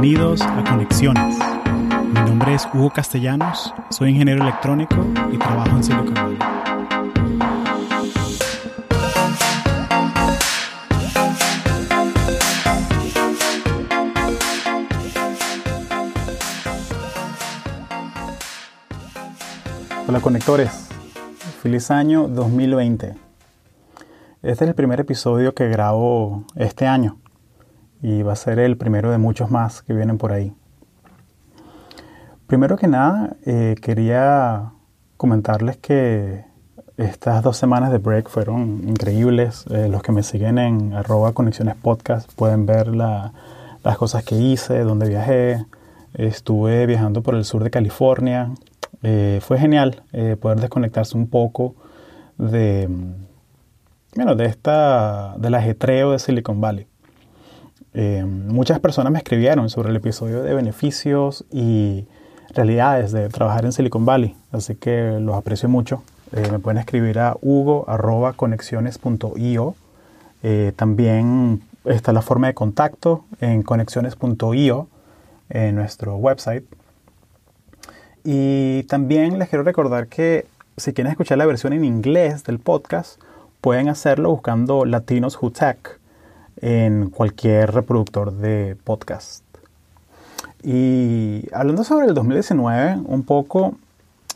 Bienvenidos a Conexiones. Mi nombre es Hugo Castellanos, soy ingeniero electrónico y trabajo en Silicon Valley. Hola conectores, feliz año 2020. Este es el primer episodio que grabo este año y va a ser el primero de muchos más que vienen por ahí. Primero que nada, eh, quería comentarles que estas dos semanas de break fueron increíbles. Eh, los que me siguen en arroba conexiones podcast pueden ver las cosas que hice, dónde viajé. Estuve viajando por el sur de California. Eh, fue genial poder desconectarse un poco de, bueno, de esta, del ajetreo de Silicon Valley. Eh, muchas personas me escribieron sobre el episodio de beneficios y realidades de trabajar en Silicon Valley, así que los aprecio mucho. Eh, me pueden escribir a hugo.conexiones.io. Eh, también está la forma de contacto en conexiones.io en nuestro website. Y también les quiero recordar que si quieren escuchar la versión en inglés del podcast, pueden hacerlo buscando Latinos Who en cualquier reproductor de podcast. Y hablando sobre el 2019, un poco,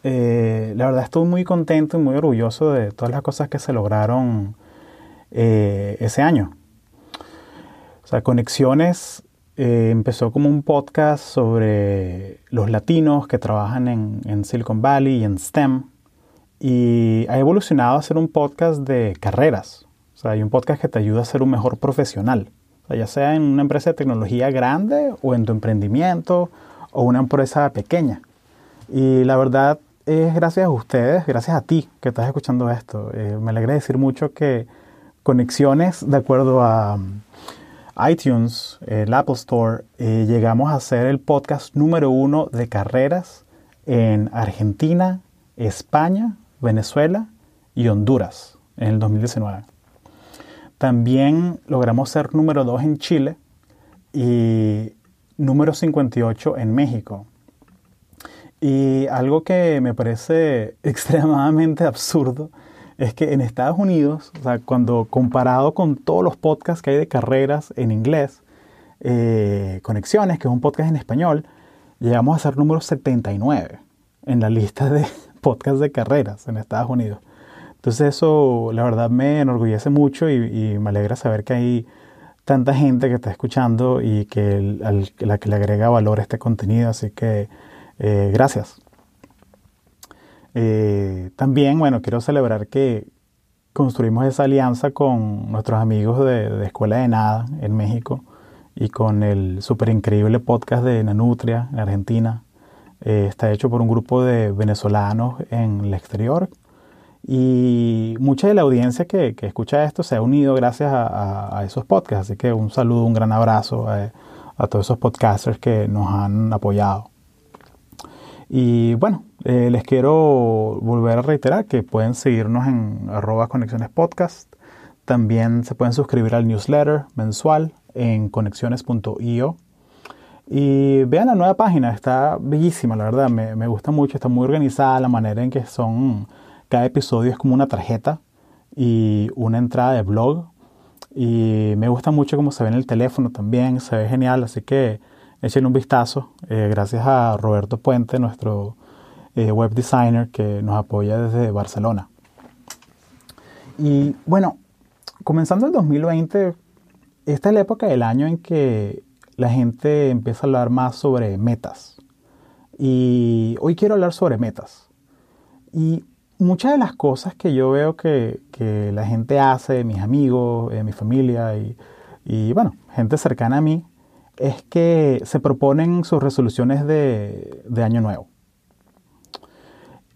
eh, la verdad estoy muy contento y muy orgulloso de todas las cosas que se lograron eh, ese año. O sea, Conexiones eh, empezó como un podcast sobre los latinos que trabajan en, en Silicon Valley y en STEM. Y ha evolucionado a ser un podcast de carreras, sea, hay un podcast que te ayuda a ser un mejor profesional. ya sea en una empresa de tecnología grande o en tu emprendimiento o una empresa pequeña. Y la verdad es gracias a ustedes, gracias a ti que estás escuchando esto. Eh, me alegra decir mucho que Conexiones, de acuerdo a um, iTunes, el Apple Store, eh, llegamos a ser el podcast número uno de carreras en Argentina, España, Venezuela y Honduras en el 2019. También logramos ser número 2 en Chile y número 58 en México. Y algo que me parece extremadamente absurdo es que en Estados Unidos, o sea, cuando comparado con todos los podcasts que hay de carreras en inglés, eh, Conexiones, que es un podcast en español, llegamos a ser número 79 en la lista de podcasts de carreras en Estados Unidos. Entonces eso la verdad me enorgullece mucho y, me alegra saber que hay tanta gente que está escuchando y que la que le agrega valor a este contenido. Así que eh, gracias. Eh, también, bueno, quiero celebrar que construimos esa alianza con nuestros amigos de, Escuela de Nada en México y con el súper increíble podcast de Nanutria en Argentina. Eh, está hecho por un grupo de venezolanos en el exterior y mucha de la audiencia que, escucha esto se ha unido gracias a, esos podcasts. Así que un saludo, un gran abrazo a, todos esos podcasters que nos han apoyado. Y bueno, eh, les quiero volver a reiterar que pueden seguirnos en arroba conexiones podcast. También se pueden suscribir al newsletter mensual en conexiones.io. Y vean la nueva página, está bellísima, la verdad, me, me gusta mucho, está muy organizada la manera en que son cada episodio es como una tarjeta y una entrada de blog. Y me gusta mucho cómo se ve en el teléfono también, se ve genial, así que echen un vistazo. Eh, gracias a Roberto Puente, nuestro eh, web designer que nos apoya desde Barcelona. Y bueno, comenzando el 2020, esta es la época del año en que la gente empieza a hablar más sobre metas. Y hoy quiero hablar sobre metas. Y muchas de las cosas que yo veo que, la gente hace, mis amigos, eh, mi familia y, bueno, gente cercana a mí, es que se proponen sus resoluciones de, año nuevo.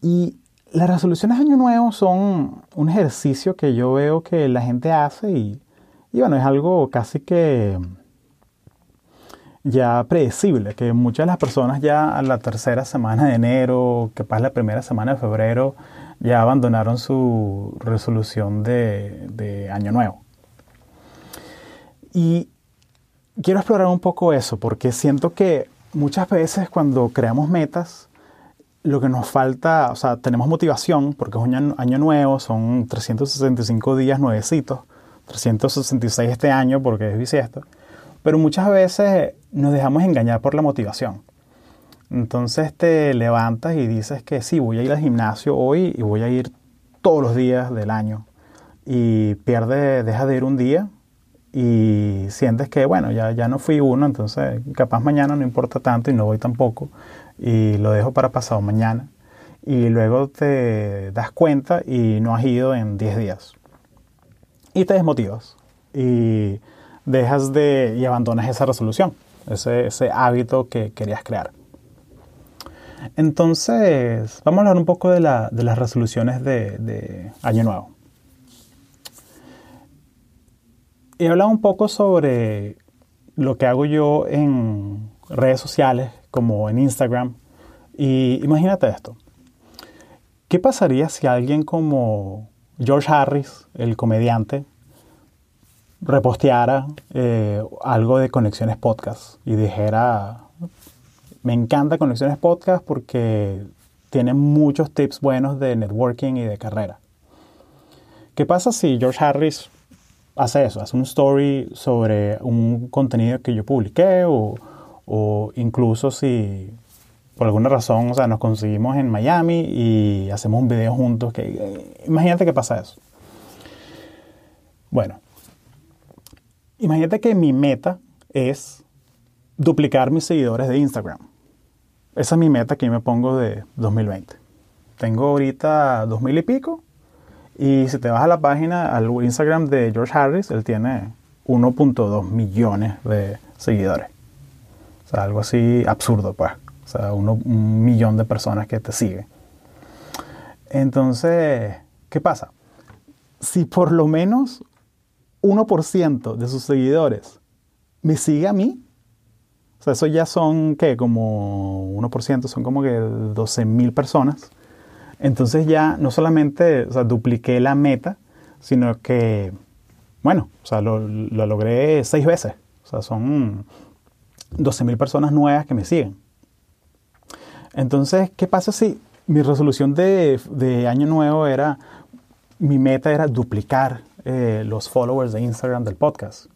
Y las resoluciones de año nuevo son un ejercicio que yo veo que la gente hace y, y bueno, es algo casi que ya predecible, que muchas de las personas ya a la tercera semana de enero, que pasa la primera semana de febrero, ya abandonaron su resolución de, año nuevo. Y quiero explorar un poco eso, porque siento que muchas veces cuando creamos metas, lo que nos falta, o sea, tenemos motivación, porque es un año, nuevo, son 365 días nuevecitos, 366 este año porque es bisiesto, pero muchas veces nos dejamos engañar por la motivación. Entonces te levantas y dices que sí, voy a ir al gimnasio hoy y voy a ir todos los días del año. Y pierde, deja de ir un día y sientes que, bueno, ya, ya no fui uno, entonces capaz mañana no importa tanto y no voy tampoco y lo dejo para pasado mañana. Y luego te das cuenta y no has ido en 10 días. Y te desmotivas y dejas de y abandonas esa resolución, ese, ese hábito que querías crear. Entonces, vamos a hablar un poco de, la, de las resoluciones de, de, Año Nuevo. He hablado un poco sobre lo que hago yo en redes sociales, como en Instagram. Y imagínate esto. ¿Qué pasaría si alguien como George Harris, el comediante, reposteara eh, algo de Conexiones Podcast y dijera, me encanta Conexiones Podcast porque tiene muchos tips buenos de networking y de carrera. ¿Qué pasa si George Harris hace eso? Hace un story sobre un contenido que yo publiqué o, incluso si por alguna razón, o sea, nos conseguimos en Miami y hacemos un video juntos. Que, imagínate que pasa eso. Bueno, imagínate que mi meta es duplicar mis seguidores de Instagram. Esa es mi meta que yo me pongo de 2020. Tengo ahorita 2000 y pico. Y si te vas a la página, al Instagram de George Harris, él tiene 1.2 millones de seguidores. O sea, algo así absurdo, pues. O sea, un millón de personas que te siguen. Entonces, ¿qué pasa? Si por lo menos 1% de sus seguidores me sigue a mí, sea, eso ya son, ¿qué? Como 1%, son como que 12 mil personas. Entonces ya no solamente o sea, dupliqué la meta, sino que, bueno, o sea, lo, logré seis veces. O sea, son 12 mil personas nuevas que me siguen. Entonces, ¿qué pasa si mi resolución de, de año nuevo era, mi meta era duplicar eh, los followers de Instagram del podcast?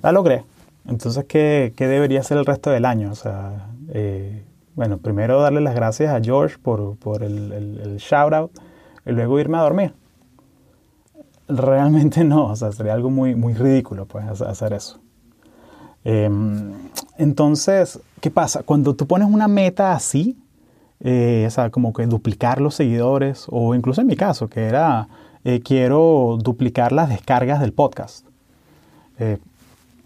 La logré. Entonces, ¿qué, debería ser el resto del año? O sea, eh, bueno, primero darle las gracias a George por, el, el, shout out y luego irme a dormir. Realmente no, o sea, sería algo muy, muy ridículo pues, hacer eso. Em, entonces, ¿qué pasa? Cuando tú pones una meta así, eh, o sea, como que duplicar los seguidores, o incluso en mi caso, que era, eh, quiero duplicar las descargas del podcast.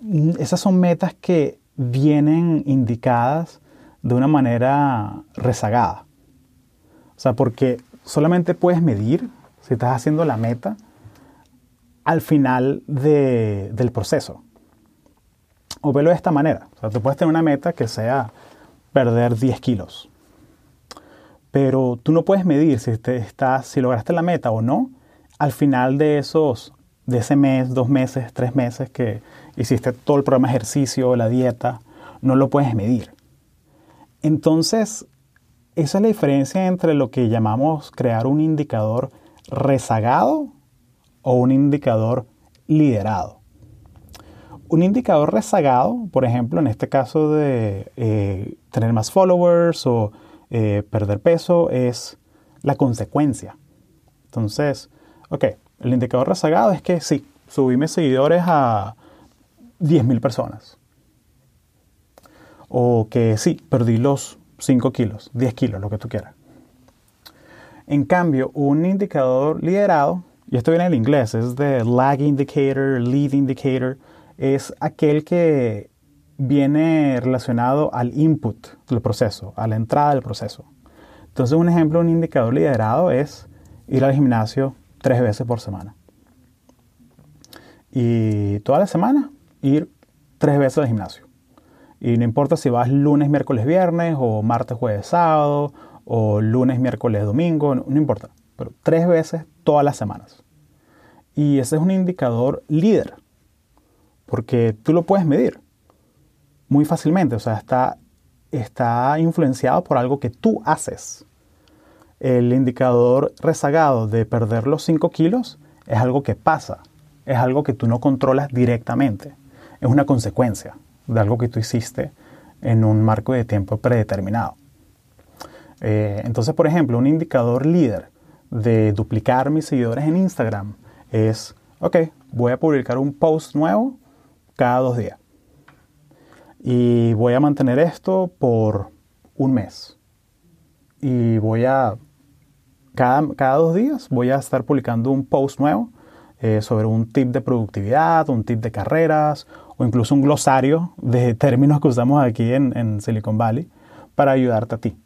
Mm, esas son metas que vienen indicadas de una manera rezagada. O sea, porque solamente puedes medir si estás haciendo la meta al final del proceso. O velo de esta manera. O sea, tú puedes tener una meta que sea perder 10 kilos. Pero tú no puedes medir si, te estás, si lograste la meta o no al final de esos, de ese mes, dos meses, tres meses que, hiciste todo el programa de ejercicio, la dieta, no lo puedes medir. Entonces, esa es la diferencia entre lo que llamamos crear un indicador rezagado o un indicador liderado. Un indicador rezagado, por ejemplo, en este caso de eh, tener más followers o eh, perder peso, es la consecuencia. Entonces, ok, el indicador rezagado es que sí, subí mis seguidores a 10.000 personas. O que sí, perdí los 5 kilos, 10 kilos, lo que tú quieras. En cambio, un indicador liderado, y esto viene del inglés, es de lag indicator, lead indicator, es aquel que viene relacionado al input del proceso, a la entrada del proceso. Entonces, un ejemplo un indicador liderado es ir al gimnasio tres veces por semana. Y toda la semana ir tres veces al gimnasio. Y no importa si vas lunes, miércoles, viernes, o martes, jueves, sábado, o lunes, miércoles, domingo, no, importa. Pero tres veces todas las semanas. Y ese es un indicador líder, porque tú lo puedes medir. muy fácilmente, o sea, está, está influenciado por algo que tú haces. El indicador rezagado de perder los 5 kilos es algo que pasa, es algo que tú no controlas directamente, es una consecuencia de algo que tú hiciste en un marco de tiempo predeterminado. Eh, entonces, por ejemplo, un indicador líder de duplicar mis seguidores en Instagram es, ok, voy a publicar un post nuevo cada dos días. Y voy a mantener esto por un mes. Y voy a, cada, cada dos días, voy a estar publicando un post nuevo eh, sobre un tip de productividad, un tip de carreras o incluso un glosario de términos que usamos aquí en, Silicon Valley para ayudarte a ti.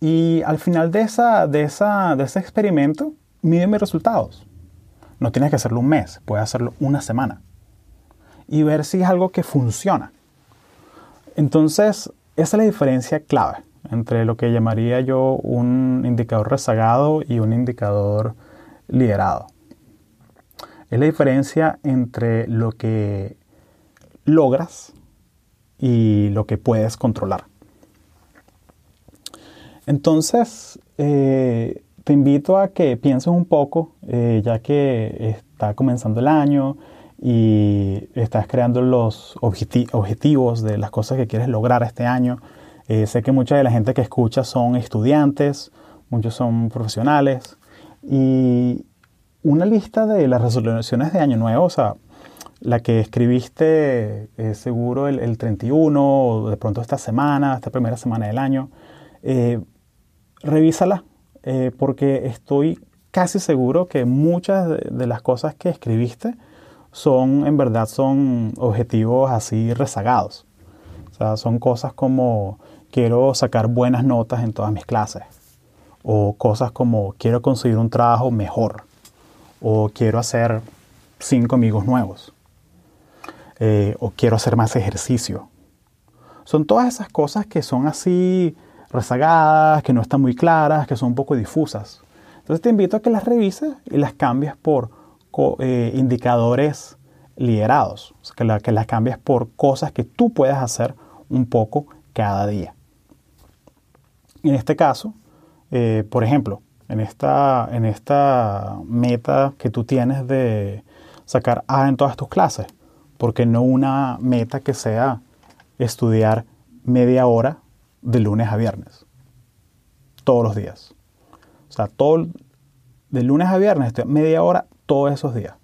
Y al final de, esa, de, esa, de ese experimento, mide mis resultados. No tienes que hacerlo un mes, puedes hacerlo una semana. Y ver si es algo que funciona. Entonces, esa es la diferencia clave entre lo que llamaría yo un indicador rezagado y un indicador liderado. Es la diferencia entre lo que logras y lo que puedes controlar. Entonces, eh, te invito a que pienses un poco, eh, ya que está comenzando el año y estás creando los objetivos de las cosas que quieres lograr este año. Eh, sé que mucha de la gente que escucha son estudiantes, muchos son profesionales y una lista de las resoluciones de año nuevo, o sea, la que escribiste seguro el, 31 o de pronto esta semana, esta primera semana del año, revísala, eh, porque estoy casi seguro que muchas de, las cosas que escribiste son, en verdad, son objetivos así rezagados. O sea, son cosas como quiero sacar buenas notas en todas mis clases. O cosas como quiero conseguir un trabajo mejor. O quiero hacer cinco amigos nuevos. Eh, o quiero hacer más ejercicio. Son todas esas cosas que son así rezagadas, que no están muy claras, que son un poco difusas. Entonces te invito a que las revises y las cambies por eh, indicadores liderados, que, que, las cambies por cosas que tú puedes hacer un poco cada día. En este caso, eh, por ejemplo, en esta, en esta meta que tú tienes de sacar A en todas tus clases, porque no una meta que sea estudiar media hora de lunes a viernes. Todos los días. O sea, todo, de lunes a viernes, media hora todos esos días.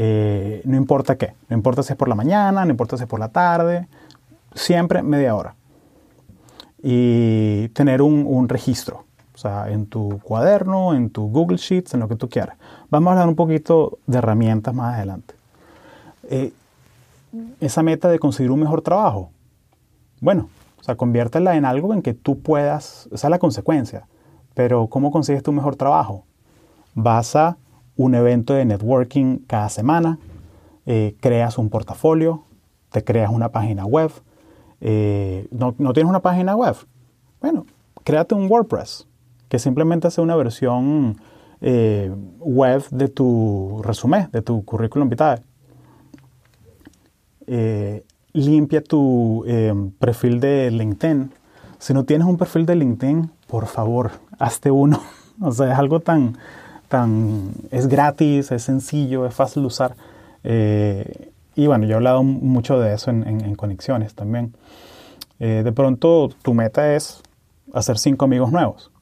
Eh, no importa qué, no importa si es por la mañana, no importa si es por la tarde, siempre media hora. Y tener un, registro, o sea, en tu cuaderno, en tu Google Sheets, en lo que tú quieras. Vamos a hablar un poquito de herramientas más adelante. Eh, esa meta de conseguir un mejor trabajo. Bueno, o sea, conviértela en algo en que tú puedas, esa es la consecuencia. Pero ¿cómo consigues tu mejor trabajo? Vas a un evento de networking cada semana, eh, creas un portafolio, te creas una página web. Eh, ¿no, tienes una página web? Bueno, créate un WordPress, que simplemente sea una versión eh, web de tu resumen, de tu currículum vitae limpia tu eh, perfil de LinkedIn. Si no tienes un perfil de LinkedIn, por favor, hazte uno. o sea, es algo tan, tan, es gratis, es sencillo, es fácil de usar. Eh, y bueno, yo he hablado mucho de eso en, conexiones también. Eh, de pronto tu meta es hacer cinco amigos nuevos.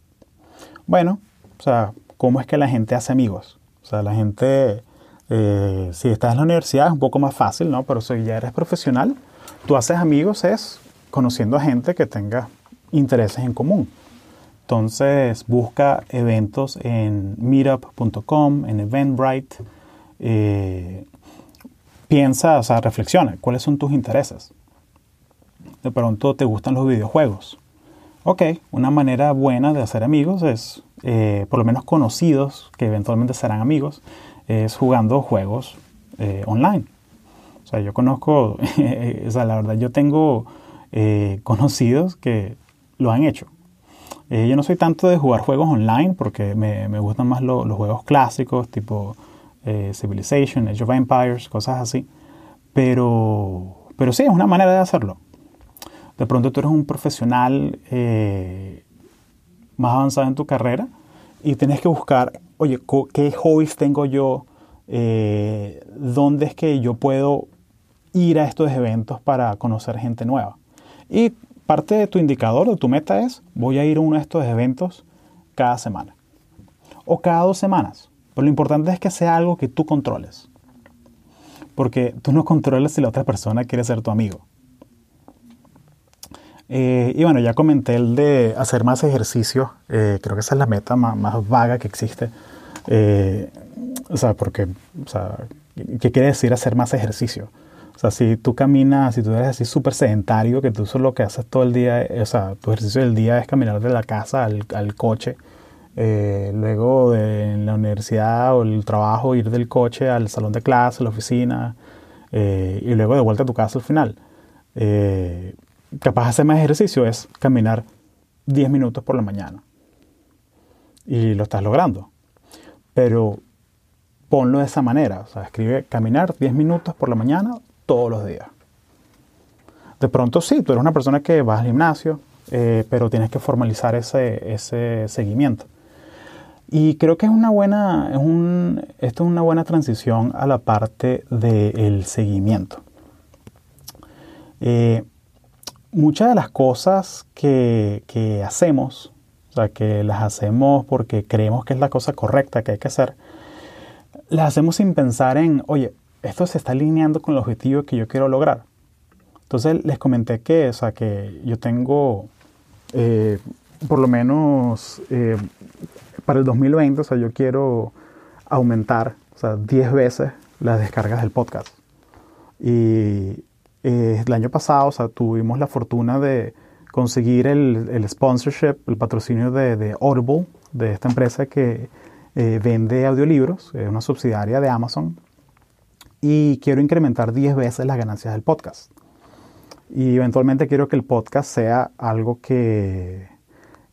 Bueno, o sea, ¿cómo es que la gente hace amigos? O sea, la gente eh, si estás en la universidad es un poco más fácil, ¿no? Pero si ya eres profesional, tú haces amigos es conociendo a gente que tenga intereses en común. Entonces busca eventos en meetup.com, en Eventbrite. Eh, piensa, o sea, reflexiona, ¿cuáles son tus intereses? De pronto te gustan los videojuegos. Ok, una manera buena de hacer amigos es, eh, por lo menos conocidos, que eventualmente serán amigos, es jugando juegos eh, online. O sea, yo conozco, o sea, la verdad, yo tengo eh, conocidos que lo han hecho. Eh, yo no soy tanto de jugar juegos online porque me, me gustan más los juegos clásicos tipo Civilization, Age of Empires, cosas así. Pero, pero sí, es una manera de hacerlo. De pronto tú eres un profesional eh, más avanzado en tu carrera y tienes que buscar, oye, ¿qué hobbies tengo yo? Eh, ¿Dónde es que yo puedo ir a estos eventos para conocer gente nueva? Y parte de tu indicador, de tu meta es, voy a ir a uno de estos eventos cada semana. O cada dos semanas. Pero lo importante es que sea algo que tú controles. Porque tú no controlas si la otra persona quiere ser tu amigo. Eh, y bueno, ya comenté el de hacer más ejercicio. Eh, creo que esa es la meta más, vaga que existe. Eh, o sea, porque, o sea, ¿qué quiere decir hacer más ejercicio? O sea, si tú caminas, si tú eres así súper sedentario, que tú solo lo que haces todo el día, o sea, tu ejercicio del día es caminar de la casa al, al coche, luego de la universidad o el trabajo, ir del coche al salón de clase, a la oficina, y luego de vuelta a tu casa al final capaz hacer más ejercicio es caminar 10 minutos por la mañana. Y lo estás logrando. Pero ponlo de esa manera. O sea, escribe caminar 10 minutos por la mañana todos los días. De pronto sí, tú eres una persona que va al gimnasio, eh, pero tienes que formalizar ese, ese, seguimiento. Y creo que es una buena, es un, esto es una buena transición a la parte del seguimiento. Eh, muchas de las cosas que, hacemos, o sea, que las hacemos porque creemos que es la cosa correcta que hay que hacer, las hacemos sin pensar en, oye, esto se está alineando con el objetivo que yo quiero lograr. Entonces les comenté que, o sea, que yo tengo eh, por lo menos eh, para el 2020, o sea, yo quiero aumentar, o sea, 10 veces las descargas del podcast. Y eh, el año pasado, o sea, tuvimos la fortuna de conseguir el, sponsorship, el patrocinio de, Audible, de esta empresa que eh, vende audiolibros, es una subsidiaria de Amazon, y quiero incrementar 10 veces las ganancias del podcast. Y eventualmente quiero que el podcast sea algo que,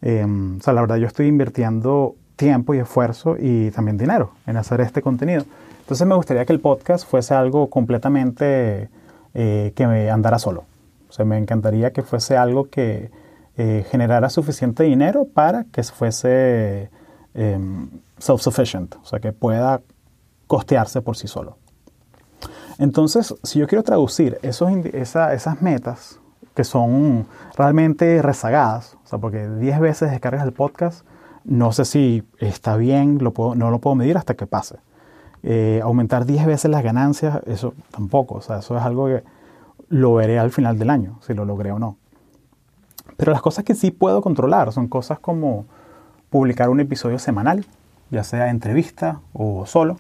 em, o sea, la verdad yo estoy invirtiendo tiempo y esfuerzo y también dinero en hacer este contenido. Entonces me gustaría que el podcast fuese algo completamente eh, que me andara solo. O sea, me encantaría que fuese algo que eh, generara suficiente dinero para que fuese em, self-sufficient, o sea, que pueda costearse por sí solo. Entonces, si yo quiero traducir esos, esas metas que son realmente rezagadas, o sea, porque 10 veces descargas el podcast, no sé si está bien, no lo puedo medir hasta que pase. Eh, aumentar 10 veces las ganancias, eso tampoco. O sea, eso es algo que lo veré al final del año, si lo logré o no. Pero las cosas que sí puedo controlar son cosas como publicar un episodio semanal, ya sea entrevista o solo,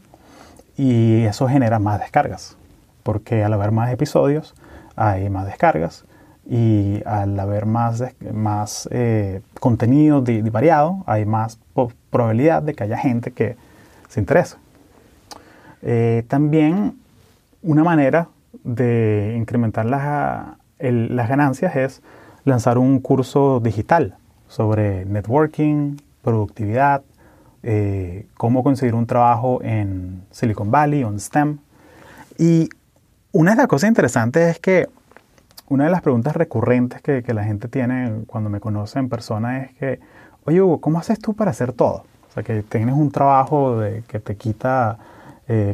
y eso genera más descargas, porque al haber más episodios hay más descargas y al haber más, más eh, contenido variado hay más probabilidad de que haya gente que se interese. Eh, también una manera de incrementar las, las ganancias es lanzar un curso digital sobre networking, productividad, eh, cómo conseguir un trabajo en Silicon Valley en STEM. Y una de las cosas interesantes es que una de las preguntas recurrentes que, que, la gente tiene cuando me conoce en persona es que, oye Hugo, ¿cómo haces tú para hacer todo? O sea, que tienes un trabajo de, que te quita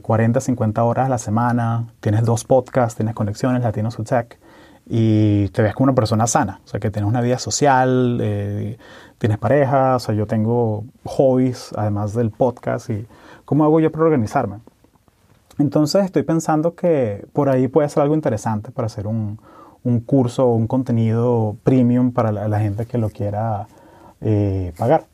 40, eh, 50 horas a la semana, tienes dos podcasts, tienes conexiones, Latinos Who Tech, y te ves como una persona sana, o sea, que tienes una vida social, eh, tienes pareja, o sea, yo tengo hobbies además del podcast, y ¿cómo hago yo para organizarme? Entonces estoy pensando que por ahí puede ser algo interesante para hacer un, un curso o un contenido premium para la, gente que lo quiera eh, pagar.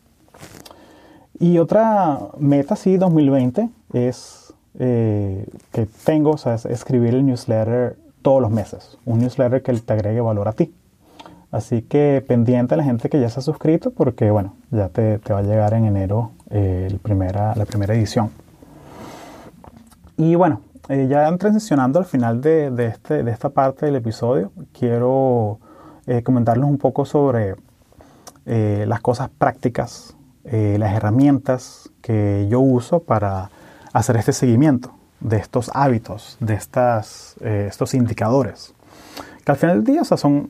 Y otra meta, sí, 2020, es eh, que tengo, o sea, es escribir el newsletter todos los meses, un newsletter que te agregue valor a ti. Así que pendiente a la gente que ya se ha suscrito porque, bueno, ya te, te va a llegar en enero eh, el primera, la primera edición. Y bueno, eh, ya transicionando al final de, de, este, de, esta parte del episodio, quiero comentarles un poco sobre las cosas prácticas, las herramientas que yo uso para hacer este seguimiento de estos hábitos, de estas, eh, estos indicadores. Que al final del día, o sea, son,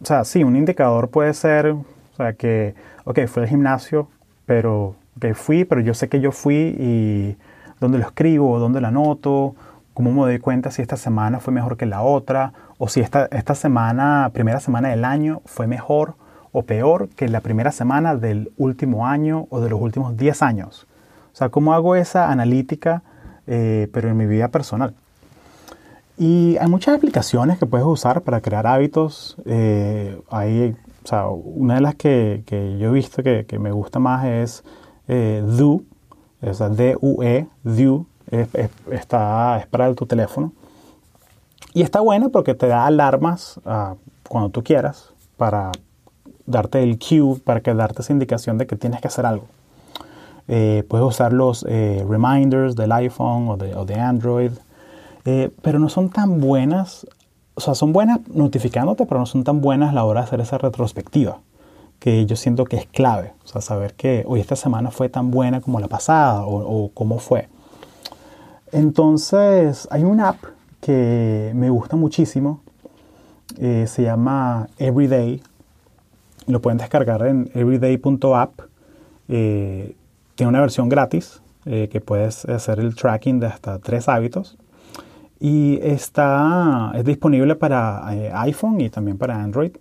o sea, sí, un indicador puede ser, o sea, que, ok, fui al gimnasio, pero, que fui, pero yo sé que yo fui y dónde lo escribo, dónde lo anoto, cómo me doy cuenta si esta semana fue mejor que la otra, o si esta, esta semana, primera semana del año, fue mejor o peor que la primera semana del último año o de los últimos 10 años. O sea, cómo hago esa analítica, eh, pero en mi vida personal. Y hay muchas aplicaciones que puedes usar para crear hábitos. Eh, hay, o sea, una de las que, que yo he visto que, que, me gusta más es eh, Do, o sea, D-U-E, Do, es, está, es para tu teléfono. Y está buena porque te da alarmas uh, cuando tú quieras para darte el cue, para que darte esa indicación de que tienes que hacer algo. Eh, puedes usar los eh, reminders del iPhone o de, Android, eh, pero no son tan buenas, o sea, son buenas notificándote, pero no son tan buenas a la hora de hacer esa retrospectiva, que yo siento que es clave, o sea, saber que hoy esta semana fue tan buena como la pasada o, o cómo fue. Entonces, hay una app que me gusta muchísimo, se llama Everyday, lo pueden descargar en everyday.app. Eh, tiene una versión gratis eh, que puedes hacer el tracking de hasta tres hábitos. Y está, es disponible para eh, iPhone y también para Android.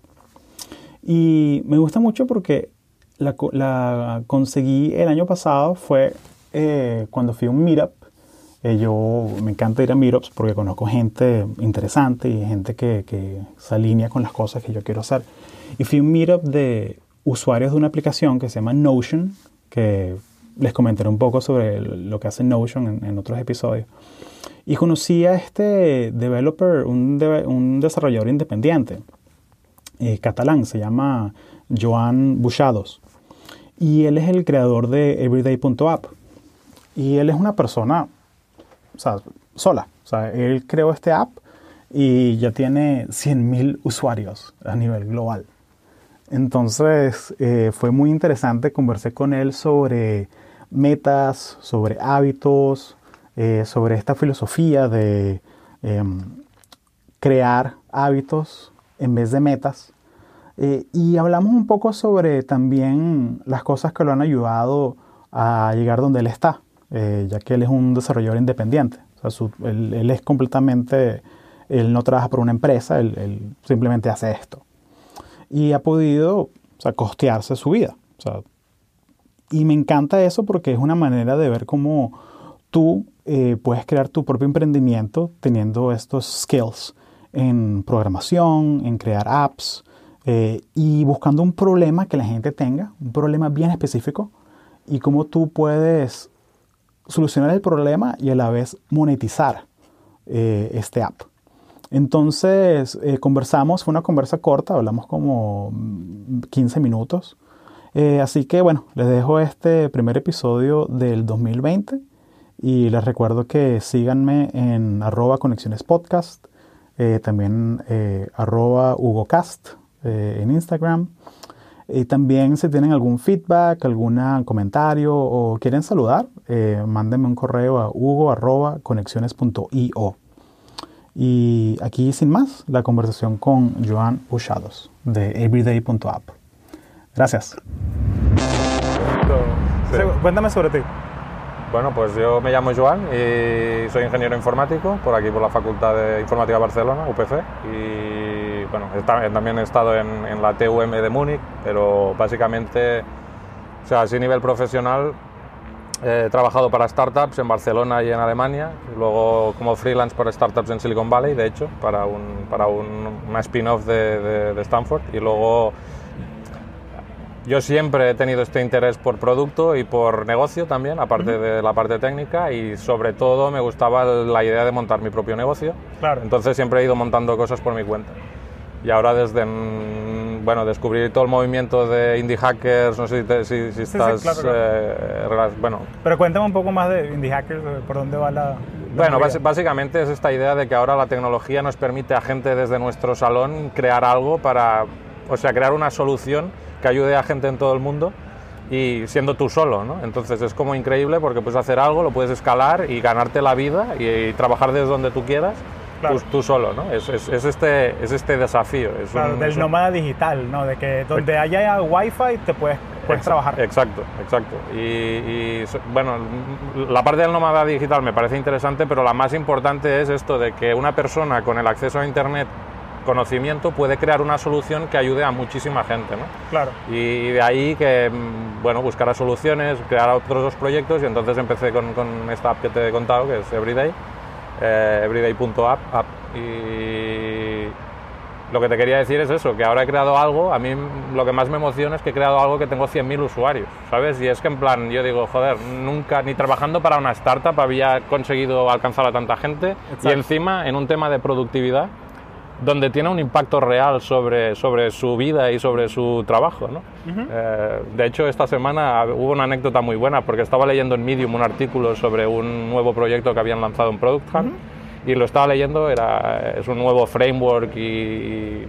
Y me gusta mucho porque la, la conseguí el año pasado, fue cuando fui a un meetup. yo me encanta ir a meetups porque conozco gente interesante y gente que, que se alinea con las cosas que yo quiero hacer. Y fui a un meetup de usuarios de una aplicación que se llama Notion, que les comentaré un poco sobre lo que hace Notion en, otros episodios. Y conocí a este developer, un, desarrollador independiente, eh, catalán, se llama Joan Buchados. Y él es el creador de Everyday.app. Y él es una persona, o sea, sola. O sea, él creó este app y ya tiene 100.000 usuarios a nivel global. Entonces eh, fue muy interesante, conversé con él sobre metas, sobre hábitos, eh, sobre esta filosofía de em, crear hábitos en vez de metas. Eh, y hablamos un poco sobre también las cosas que lo han ayudado a llegar donde él está, ya que él es un desarrollador independiente. él, es completamente, él no trabaja por una empresa, él simplemente hace esto y ha podido o costearse su vida. O y me encanta eso porque es una manera de ver cómo tú eh, puedes crear tu propio emprendimiento teniendo estos skills en programación, en crear apps eh, y buscando un problema que la gente tenga, un problema bien específico y cómo tú puedes solucionar el problema y a la vez monetizar eh, este app. Entonces conversamos, fue una conversa corta, hablamos como 15 minutos. Eh, así que bueno, les dejo este primer episodio del 2020 y les recuerdo que síganme en arroba conexiones podcast, eh, también arroba hugocast en Instagram. Y también si tienen algún feedback, algún comentario o quieren saludar, mándenme un correo a hugo.conexiones.io. Y aquí, sin más, la conversación con Joan Uchados de everyday.app. Gracias. Cuéntame sobre ti. Bueno, pues yo me llamo Joan y soy ingeniero informático por aquí, por la Facultad de Informática de Barcelona, UPC. Y bueno, también he estado en, en la TUM de Múnich, pero básicamente, o sea, así a nivel profesional, He trabajado para startups en Barcelona y en Alemania, luego como freelance para startups en Silicon Valley, de hecho, para, un, para un, una spin-off de, de, Stanford. Y luego yo siempre he tenido este interés por producto y por negocio también, aparte de la parte técnica, y sobre todo me gustaba la idea de montar mi propio negocio. Claro. Entonces siempre he ido montando cosas por mi cuenta. Y ahora desde bueno, descubrir todo el movimiento de indie hackers, no sé si, si, estás... Eh, bueno. Pero cuéntame un poco más de indie hackers, por dónde va la... bueno, básicamente es esta idea de que ahora la tecnología nos permite a gente desde nuestro salón crear algo para, o sea, crear una solución que ayude a gente en todo el mundo y siendo tú solo, ¿no? Entonces es como increíble porque puedes hacer algo, lo puedes escalar y ganarte la vida y, trabajar desde donde tú quieras. Tú, solo, ¿no? Es, es, este, es este desafío. Es claro, del nómada digital, ¿no? De que donde haya wifi te puedes, puedes trabajar. Exacto, exacto. Y, y, bueno, la parte del nómada digital me parece interesante, pero la más importante es esto de que una persona con el acceso a Internet conocimiento puede crear una solución que ayude a muchísima gente, ¿no? Claro. Y de ahí que, mm, bueno, buscar soluciones, crear otros dos proyectos y entonces empecé con, con esta app que te he contado, que es Everyday, eh, everyday.app, app, y lo que te quería decir es eso, que ahora he creado algo, a mí lo que más me emociona es que he creado algo que tengo 100.000 usuarios, ¿sabes? Y es que en plan, yo digo, joder, nunca, ni trabajando para una startup había conseguido alcanzar a tanta gente y encima en un tema de productividad donde tiene un impacto real sobre, sobre su vida y sobre su trabajo. ¿no? Eh, de hecho, esta semana hubo una anécdota muy buena porque estaba leyendo en Medium un artículo sobre un nuevo proyecto que habían lanzado en Product Hunt y lo estaba leyendo, era, es un nuevo framework y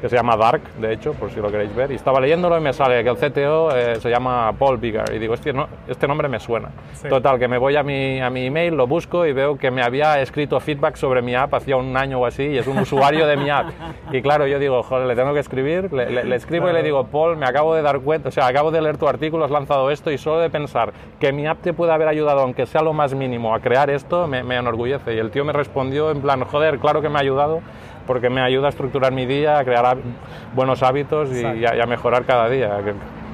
que se llama Dark, de hecho, por si lo queréis ver. Y estaba leyéndolo y me sale que el CTO eh, se llama Paul Bigger. Y digo, este, no, este nombre me suena. Total, que me voy a mi, a mi email, lo busco y veo que me había escrito feedback sobre mi app hacía un año o así y es un usuario de mi app. Y claro, yo digo, joder, le tengo que escribir. Le, escribo y le digo, Paul, me acabo de dar cuenta, o sea, acabo de leer tu artículo, has lanzado esto y solo de pensar que mi app te puede haber ayudado, aunque sea lo más mínimo, a crear esto, me, me enorgullece. Y el tío me respondió en plan, joder, claro que me ha ayudado porque me ayuda a estructurar mi día, a crear buenos hábitos y, a, mejorar cada día,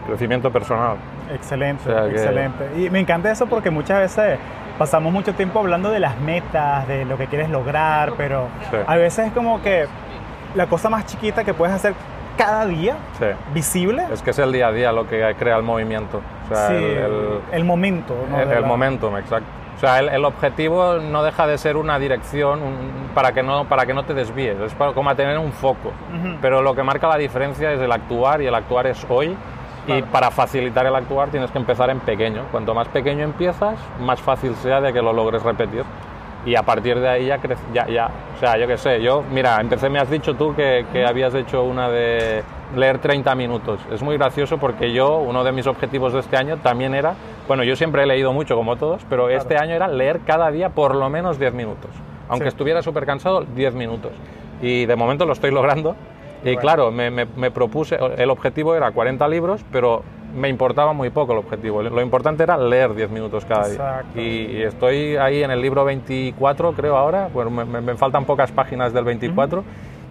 crecimiento personal. Excelente, excelente. Y me encanta eso porque muchas veces pasamos mucho tiempo hablando de las metas, de lo que quieres lograr, pero a veces es como que la cosa más chiquita que puedes hacer cada día visible. Es que es el día a día lo que crea el movimiento. sí, el, momento. El, el momento, exacto. O sea, el, objetivo no deja de ser una dirección para, que no, para que no te desvíes, es para, como tener un foco. Pero lo que marca la diferencia es el actuar y el actuar es hoy. Y para facilitar el actuar tienes que empezar en pequeño. Cuanto más pequeño empiezas, más fácil sea de que lo logres repetir. Y a partir de ahí ya, ya, ya o sea, yo qué sé, yo, mira, empecé, me has dicho tú que, que habías hecho una de leer 30 minutos. Es muy gracioso porque yo, uno de mis objetivos de este año también era, bueno, yo siempre he leído mucho como todos, pero este año era leer cada día por lo menos 10 minutos. Aunque estuviera súper cansado, 10 minutos. Y de momento lo estoy logrando. Y claro, me, me, propuse, el objetivo era 40 libros, pero me importaba muy poco el objetivo. Lo importante era leer 10 minutos cada día. Y, estoy ahí en el libro 24, creo ahora, bueno, me, faltan pocas páginas del 24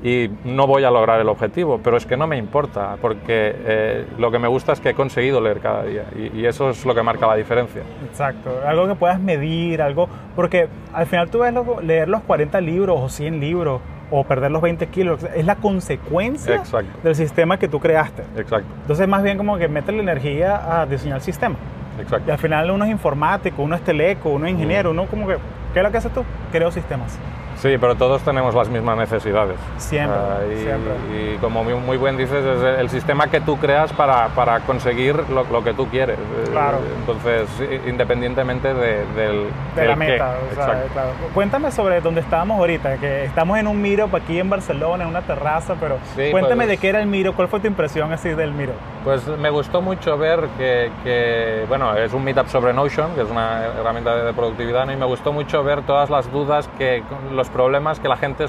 y no voy a lograr el objetivo, pero es que no me importa, porque eh, lo que me gusta es que he conseguido leer cada día y, eso es lo que marca la diferencia. Exacto, algo que puedas medir, algo, porque al final tú ves leer los 40 libros o 100 libros o perder los 20 kilos, es la consecuencia del sistema que tú creaste. Exacto. Entonces más bien como que mete la energía a diseñar el sistema. Exacto. Y al final uno es informático, uno es teleco, uno es ingeniero, mm. uno como que, ¿qué es lo que haces tú? Creo sistemas. Sí, pero todos tenemos las mismas necesidades. Siempre. y, siempre. y, como muy, buen dices, es el sistema que tú creas para, para conseguir lo, que tú quieres. Claro. Entonces, independientemente de, del. De la meta. claro. Cuéntame sobre dónde estábamos ahorita, que estamos en un Miro aquí en Barcelona, en una terraza, pero cuéntame pues de qué era el Miro, cuál fue tu impresión así del Miro. Pues me gustó mucho ver que, bueno, es un meetup sobre Notion, que es una herramienta de productividad, y me gustó mucho ver todas las dudas que los problemas que la gente...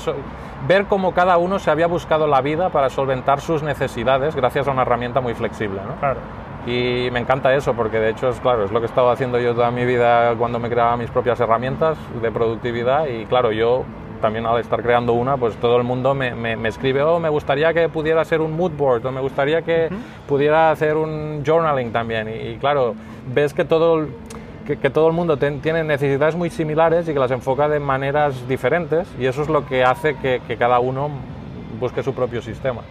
ver cómo cada uno se había buscado la vida para solventar sus necesidades gracias a una herramienta muy flexible. ¿no? Claro. Y me encanta eso, porque de hecho es claro, es lo que he estado haciendo yo toda mi vida cuando me creaba mis propias herramientas de productividad y claro, yo también al estar creando una, pues todo el mundo me, me, escribe, oh, me gustaría que pudiera hacer un mood board, o me gustaría que pudiera hacer un journaling también. Y, y, claro, ves que todo, que, todo el mundo tiene necesidades muy similares y que las enfoca de maneras diferentes y eso es lo que hace que, cada uno busque su propio sistema.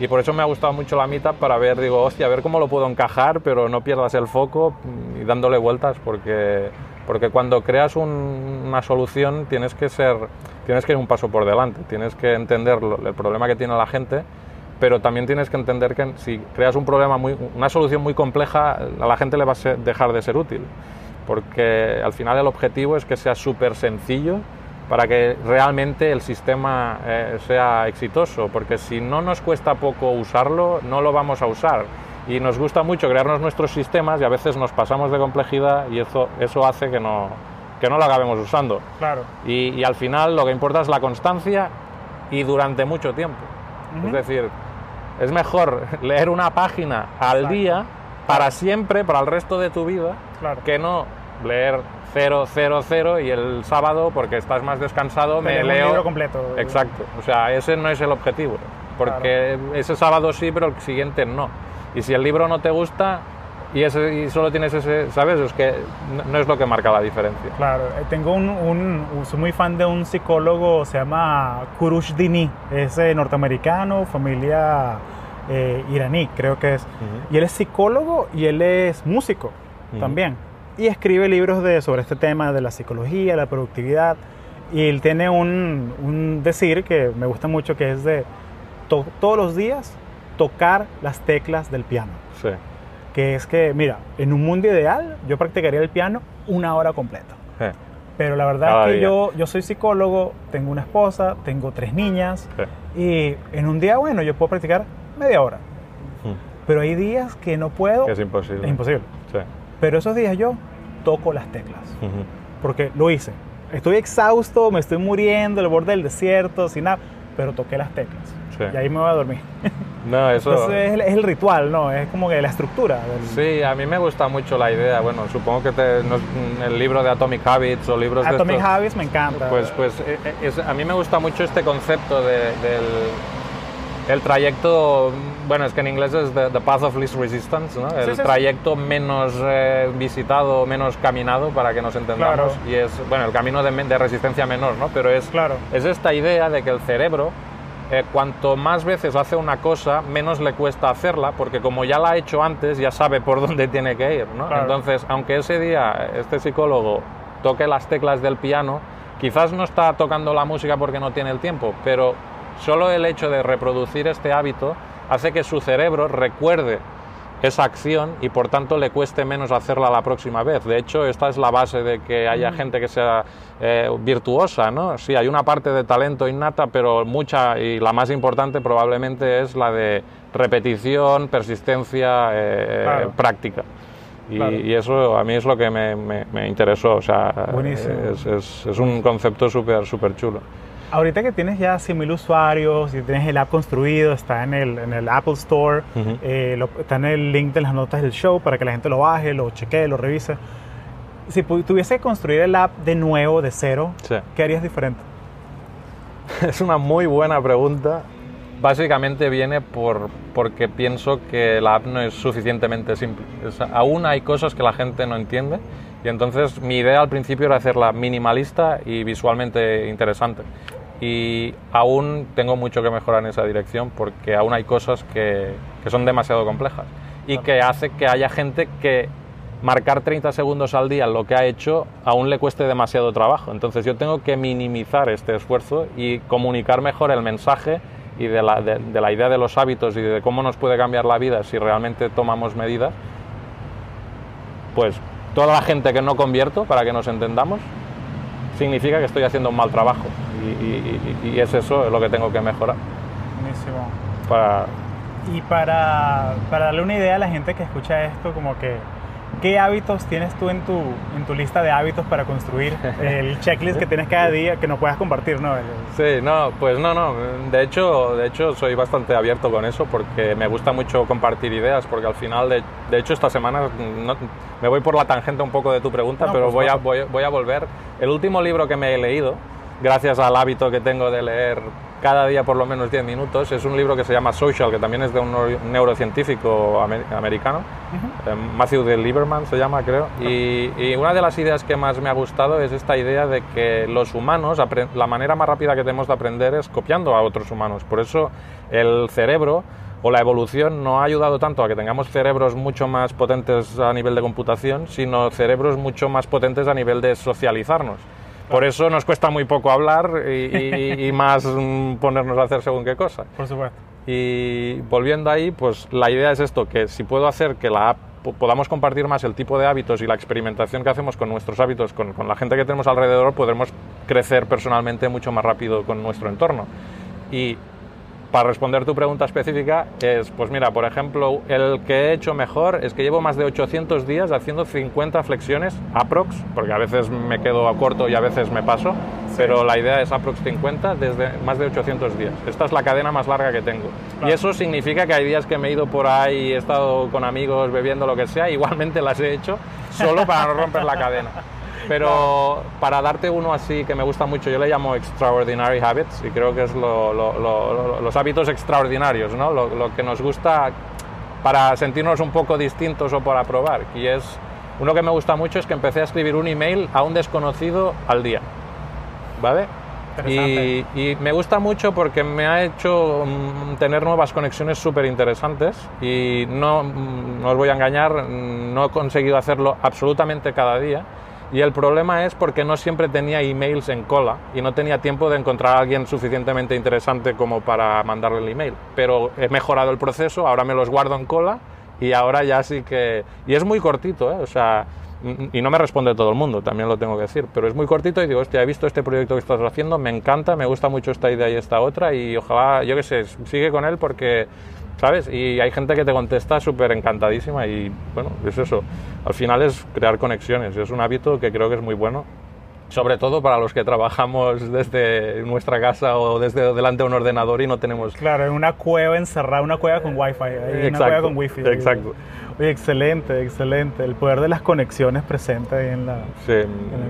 Y por eso me ha gustado mucho la mitad para ver, digo, hostia, a ver cómo lo puedo encajar, pero no pierdas el foco y dándole vueltas, porque, porque cuando creas una solución tienes que ser, tienes que ir un paso por delante, tienes que entender el problema que tiene la gente, pero también tienes que entender que si creas un problema muy, una solución muy compleja, a la gente le va a dejar de ser útil porque al final el objetivo es que sea súper sencillo para que realmente el sistema eh, sea exitoso, porque si no nos cuesta poco usarlo, no lo vamos a usar. y nos gusta mucho crearnos nuestros sistemas y a veces nos pasamos de complejidad y eso, eso hace que no, que no lo acabemos usando. Claro. Y, y al final lo que importa es la constancia y durante mucho tiempo. Es decir, es mejor leer una página al Exacto. día para siempre, para el resto de tu vida, Claro. que no leer 0, 0, 0 y el sábado, porque estás más descansado, me un leo... libro completo. Exacto, o sea, ese no es el objetivo, porque ese sábado sí, pero el siguiente no. Y si el libro no te gusta y, ese, y solo tienes ese, ¿sabes? Es que no, no es lo que marca la diferencia. Claro, eh, tengo un, un- soy muy fan de un psicólogo, se llama Kurush Dini, es eh, norteamericano, familia eh, iraní, creo que es. Y él es psicólogo y él es músico también. Y escribe libros de, sobre este tema de la psicología, la productividad. Y él tiene un, un decir que me gusta mucho, que es de to- todos los días tocar las teclas del piano Sí. que es que, mira, en un mundo ideal yo practicaría el piano una hora completa. Eh, Pero la verdad Cada es que día. yo, yo soy psicólogo, tengo una esposa, tengo tres niñas sí. y en un día, bueno, yo puedo practicar media hora. Mm. Pero hay días que no puedo. Que es imposible. Es imposible. Sí. Pero esos días yo toco las teclas. Ujú. Porque lo hice. Estoy exhausto, me estoy muriendo al borde del desierto, sin nada. Pero toqué las teclas. Sí. Y ahí me voy a dormir. No, eso... Entonces es el, es el ritual, ¿no? Es como que la estructura. del- Sí, a mí me gusta mucho la idea. Bueno, supongo que te- no es- el libro de Atomic Habits o libros de Atomic estos- Habits me encanta. Pues, pues eh, eh, es- a mí me gusta mucho este concepto de- del el trayecto, bueno, es que en inglés es the, the path of least resistance, ¿no? El Sí, sí, sí. trayecto menos eh, visitado, menos caminado, para que nos entendamos. Claro. Y es, bueno, el camino de, resistencia menor, ¿no? Pero es, Claro. es esta idea de que el cerebro, eh, cuanto más veces hace una cosa, menos le cuesta hacerla, porque como ya la ha hecho antes, ya sabe por dónde tiene que ir, ¿no? Claro. Entonces, aunque ese día este psicólogo toque las teclas del piano, quizás no está tocando la música porque no tiene el tiempo, pero solo el hecho de reproducir este hábito hace que su cerebro recuerde esa acción y por tanto le cueste menos hacerla la próxima vez. De hecho, esta es la base de que haya gente que sea eh, virtuosa, ¿no? Sí, hay una parte de talento innata, pero mucha y la más importante probablemente es la de repetición, persistencia, eh, Claro. práctica. Y, Claro. y eso a mí es lo que me, me- me interesó, o sea, Buenísimo. es, es- es un concepto súper súper chulo. Ahorita que tienes ya 100.000 usuarios y tienes el app construido, está en el, en el Apple Store, Ujú. eh, lo- está en el link de las notas del show para que la gente lo baje, lo chequee, lo revise. Si tuviese que construir el app de nuevo, de cero, Sí. ¿qué harías diferente? Es una muy buena pregunta. Básicamente viene por, porque pienso que la app no es suficientemente simple. Es- aún hay cosas que la gente no entiende y entonces mi idea al principio era hacerla minimalista y visualmente interesante. Y aún tengo mucho que mejorar en esa dirección porque aún hay cosas que, que son demasiado complejas y que hace que haya gente que marcar 30 segundos al día lo que ha hecho aún le cueste demasiado trabajo. Entonces yo tengo que minimizar este esfuerzo y comunicar mejor el mensaje y de la, de- la idea de los hábitos y de cómo nos puede cambiar la vida si realmente tomamos medidas. Pues toda la gente que no convierto, para que nos entendamos, significa que estoy haciendo un mal trabajo. Y, y- y- es eso lo que tengo que mejorar. Buenísimo. Para, Y para, para darle una idea a la gente que escucha esto, como que, ¿qué hábitos tienes tú en tu, en tu lista de hábitos para construir el checklist que tienes cada día que no puedas compartir, ¿no? Sí, no, pues no, no. De hecho, de hecho soy bastante abierto con eso porque me gusta mucho compartir ideas porque al final, de, de hecho, esta semana no- me voy por la tangente un poco de tu pregunta, No, pero voy a, voy a volver. El último libro que me he leído, gracias al hábito que tengo de leer cada día por lo menos 10 minutos, es un libro que se llama Social, que también es de un neu- neurocientífico amer- americano. Eh, Matthew de Lieberman se llama, creo. Y, y una de las ideas que más me ha gustado es esta idea de que los humanos, la manera más rápida que tenemos de aprender es copiando a otros humanos. Por eso el cerebro o la evolución no ha ayudado tanto a que tengamos cerebros mucho más potentes a nivel de computación, sino cerebros mucho más potentes a nivel de socializarnos. Por eso nos cuesta muy poco hablar y, y- y más mm, ponernos a hacer según qué cosa. Por supuesto. Y volviendo ahí, pues la idea es esto, que si puedo hacer que la app po- podamos compartir más el tipo de hábitos y la experimentación que hacemos con nuestros hábitos, con, con la gente que tenemos alrededor, podremos crecer personalmente mucho más rápido con nuestro entorno. Y para responder tu pregunta específica, es, pues mira, por ejemplo, el que he hecho mejor es que llevo más de 800 días haciendo 50 flexiones aprox, porque a veces me quedo a corto y a veces me paso, pero la idea es aprox 50 desde más de 800 días. Esta es la cadena más larga que tengo. Y eso significa que hay días que me he ido por ahí, he estado con amigos bebiendo lo que sea, igualmente las he hecho solo para no romper la cadena. Pero para darte uno así que me gusta mucho, yo le llamo Extraordinary Habits y creo que es los hábitos extraordinarios, ¿no? Lo, que nos gusta para sentirnos un poco distintos o para probar. Y es uno que me gusta mucho es que empecé a escribir un email a un desconocido al día. ¿Vale? Y, y, me gusta mucho porque me ha hecho mm, tener nuevas conexiones súper interesantes y no, mm, no os voy a engañar, no he conseguido hacerlo absolutamente cada día, y el problema es porque no siempre tenía emails en cola y no tenía tiempo de encontrar a alguien suficientemente interesante como para mandarle el email. Pero he mejorado el proceso, ahora me los guardo en cola y ahora ya sí que... Y es muy cortito, ¿eh? O sea, y no me responde todo el mundo, también lo tengo que decir, pero es muy cortito y digo, hostia, he visto este proyecto que estás haciendo, me encanta, me gusta mucho esta idea y esta otra y ojalá, yo qué sé, sigue con él porque ¿sabes? Y hay gente que te contesta súper encantadísima y bueno, es eso. Al final es crear conexiones, es un hábito que creo que es muy bueno. Sobre todo para los que trabajamos desde nuestra casa o desde delante de un ordenador y no tenemos... Claro, en una cueva encerrada, una cueva con wifi, una cueva con wifi. Exacto excelente, excelente. El poder de las conexiones presente ahí en la. Sí,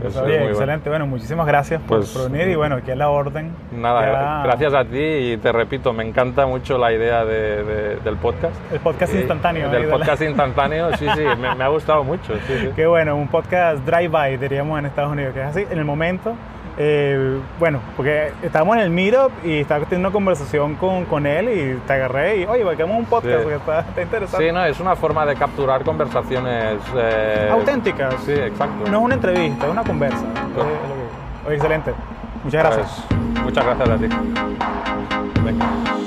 excelente. Bueno. muchísimas gracias por, pues, venir y bueno, aquí es la orden. Nada, gracias a ti y te repito, me encanta mucho la idea del podcast. El podcast instantáneo. El podcast instantáneo, sí, sí, me, ha gustado mucho. Sí, Qué bueno, un podcast drive-by, diríamos en Estados Unidos, que es así, en el momento eh, bueno, porque estábamos en el meetup y estaba teniendo una conversación con, con él y te agarré y, oye, hagamos un podcast porque está, interesante. Sí, no, es una forma de capturar conversaciones... Eh, Auténticas. Sí, exacto. No es una entrevista, es una conversa. Oye, excelente. Muchas gracias. Pues, muchas gracias a ti. Venga.